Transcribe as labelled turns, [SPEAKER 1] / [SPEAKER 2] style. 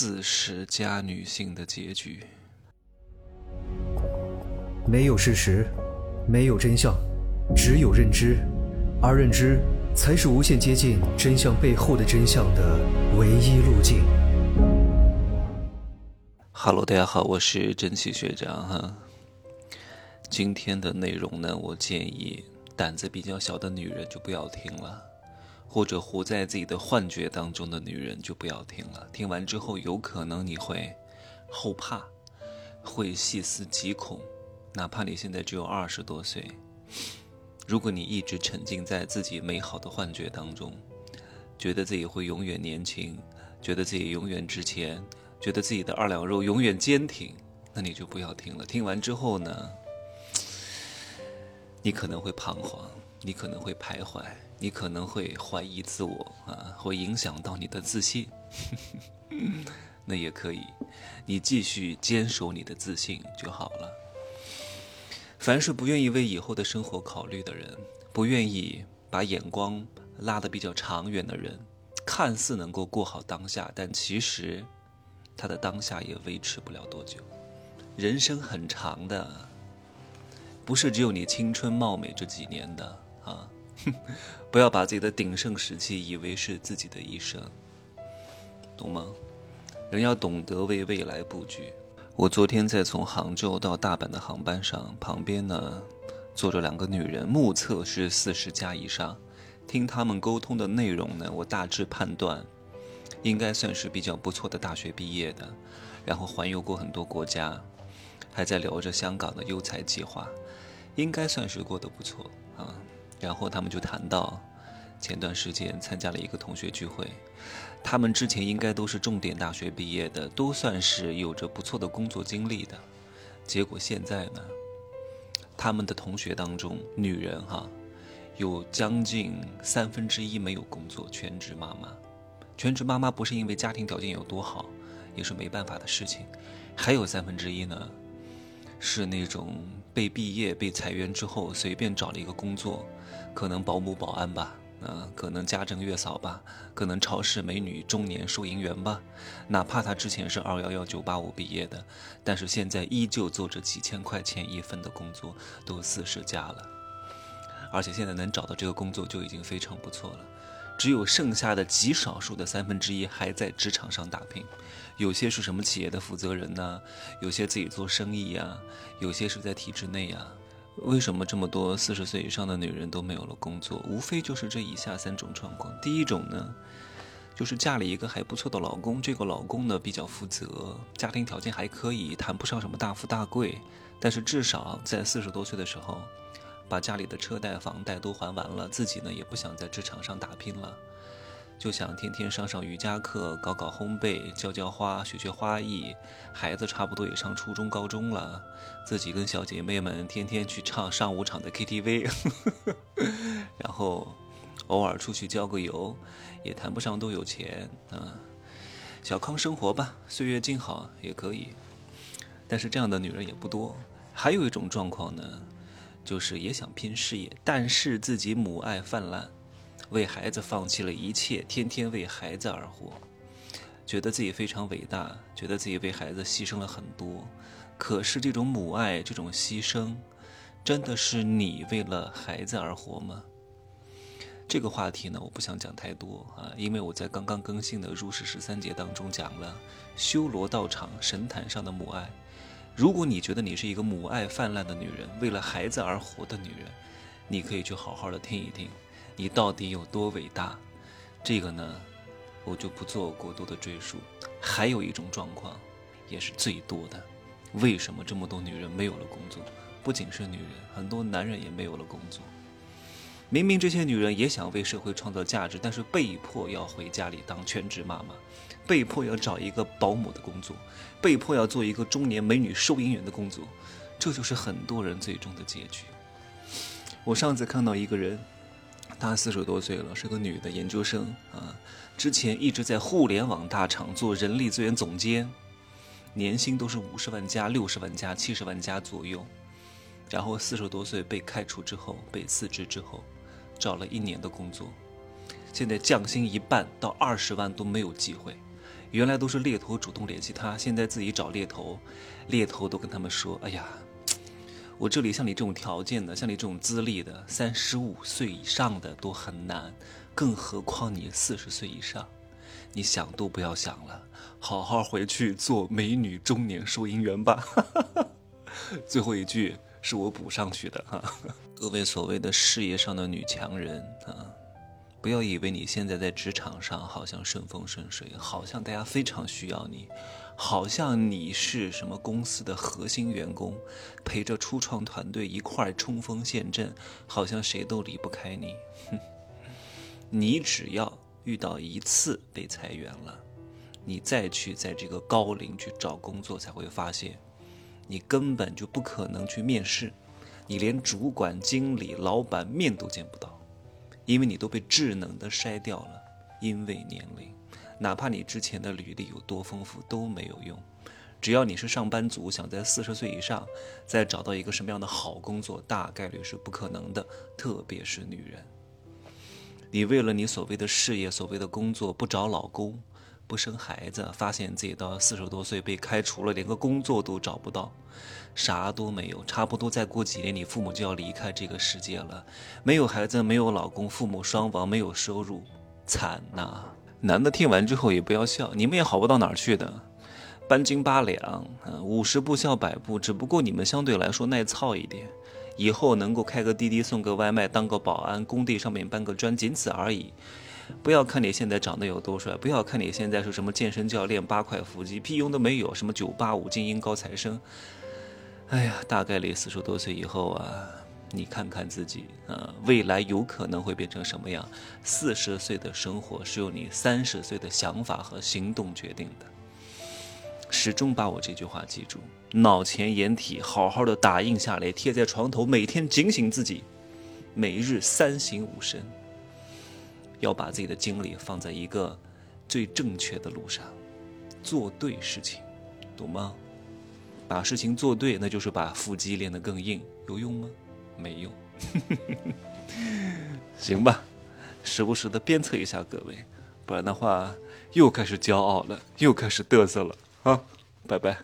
[SPEAKER 1] 四十加女性的结局。
[SPEAKER 2] 没有事实，没有真相，只有认知，而认知才是无限接近真相背后的真相的唯一路径。
[SPEAKER 1] Hello，大家好，我是真气学长哈。今天的内容呢，我建议胆子比较小的女人就不要听了，或者活在自己的幻觉当中的女人就不要听了。听完之后，有可能你会后怕，会细思极恐。哪怕你现在只有二十多岁，如果你一直沉浸在自己美好的幻觉当中，觉得自己会永远年轻，觉得自己永远值钱，觉得自己的二两肉永远坚挺，那你就不要听了。听完之后呢，你可能会彷徨，你可能会徘徊，你可能会怀疑自我啊，会影响到你的自信。那也可以，你继续坚守你的自信就好了。凡是不愿意为以后的生活考虑的人，不愿意把眼光拉得比较长远的人，看似能够过好当下，但其实他的当下也维持不了多久。人生很长的，不是只有你青春貌美这几年的啊！不要把自己的鼎盛时期以为是自己的一生，懂吗？人要懂得为未来布局。我昨天在从杭州到大阪的航班上，旁边呢坐着两个女人，目测是四十加以上。听他们沟通的内容呢，我大致判断，应该算是比较不错的大学毕业的，然后环游过很多国家，还在聊着香港的优才计划，应该算是过得不错。然后他们就谈到。前段时间参加了一个同学聚会，他们之前应该都是重点大学毕业的，都算是有着不错的工作经历的。结果现在呢，他们的同学当中，女人哈，有将近三分之一没有工作，全职妈妈。全职妈妈不是因为家庭条件有多好，也是没办法的事情。还有三分之一呢，是那种被毕业、被裁员之后随便找了一个工作，可能保姆、保安吧。嗯，可能家政月嫂吧，可能超市美女中年收银员吧，哪怕他之前是二幺幺九八五毕业的，但是现在依旧做着几千块钱一份的工作，都四十加了，而且现在能找到这个工作就已经非常不错了，只有剩下的极少数的三分之一还在职场上打拼，有些是什么企业的负责人呢？有些自己做生意呀，有些是在体制内呀。为什么这么多四十岁以上的女人都没有了工作？无非就是这以下三种状况。第一种呢，就是嫁了一个还不错的老公，这个老公呢比较负责，家庭条件还可以，谈不上什么大富大贵，但是至少在四十多岁的时候，把家里的车贷、房贷都还完了，自己呢也不想在职场上打拼了。就想天天上上瑜伽课，搞搞烘焙，浇浇花，学学花艺。孩子差不多也上初中、高中了，自己跟小姐妹们天天去唱上午场的 KTV，然后偶尔出去郊个游，也谈不上多有钱啊，小康生活吧，岁月静好也可以。但是这样的女人也不多。还有一种状况呢，就是也想拼事业，但是自己母爱泛滥。为孩子放弃了一切，天天为孩子而活，觉得自己非常伟大，觉得自己为孩子牺牲了很多。可是这种母爱，这种牺牲，真的是你为了孩子而活吗？这个话题呢，我不想讲太多啊，因为我在刚刚更新的入世十三节当中讲了修罗道场神坛上的母爱。如果你觉得你是一个母爱泛滥的女人，为了孩子而活的女人，你可以去好好的听一听。你到底有多伟大？这个呢，我就不做过多的赘述。还有一种状况，也是最多的，为什么这么多女人没有了工作？不仅是女人，很多男人也没有了工作。明明这些女人也想为社会创造价值，但是被迫要回家里当全职妈妈，被迫要找一个保姆的工作，被迫要做一个中年美女收银员的工作，这就是很多人最终的结局。我上次看到一个人。她四十多岁了，是个女的研究生啊。之前一直在互联网大厂做人力资源总监，年薪都是五十万加、六十万加、七十万加左右。然后四十多岁被开除之后，被辞职之后，找了一年的工作，现在降薪一半到二十万都没有机会，原来都是猎头主动联系他，现在自己找猎头，猎头都跟他们说：“哎呀，我这里像你这种条件的，像你这种资历的，三十五岁以上的都很难，更何况你四十岁以上，你想都不要想了，好好回去做美女中年收银员吧。” 最后一句是我补上去的哈，各位所谓的事业上的女强人啊。不要以为你现在在职场上好像顺风顺水，好像大家非常需要你，好像你是什么公司的核心员工，陪着初创团队一块冲锋陷阵，好像谁都离不开你。哼，你只要遇到一次被裁员了，你再去在这个高龄去找工作，才会发现，你根本就不可能去面试，你连主管、经理、老板面都见不到。因为你都被智能的筛掉了，因为年龄，哪怕你之前的履历有多丰富都没有用。只要你是上班族，想在四十岁以上再找到一个什么样的好工作，大概率是不可能的。特别是女人，你为了你所谓的事业、所谓的工作不找老公。不生孩子，发现自己到四十多岁被开除了，连个工作都找不到，啥都没有，差不多再过几年，你父母就要离开这个世界了。没有孩子，没有老公，父母双亡，没有收入，惨呐！男的听完之后也不要笑，你们也好不到哪儿去的。半斤八两，五十步笑百步，只不过你们相对来说耐操一点，以后能够开个滴滴送个外卖，当个保安，工地上面搬个砖，仅此而已。不要看你现在长得有多帅，不要看你现在是什么健身教练，八块腹肌，屁用都没有。什么九八五精英高材生，哎呀，大概率四十多岁以后啊，你看看自己啊，未来有可能会变成什么样？四十岁的生活是由你三十岁的想法和行动决定的。始终把我这句话记住，脑前眼体好好的打印下来，贴在床头，每天警醒自己，每日三省吾身。要把自己的精力放在一个最正确的路上，做对事情，懂吗？把事情做对，那就是把腹肌练得更硬，有用吗？没用。行吧，时不时的鞭策一下各位，不然的话又开始骄傲了，又开始嘚瑟了啊！拜拜。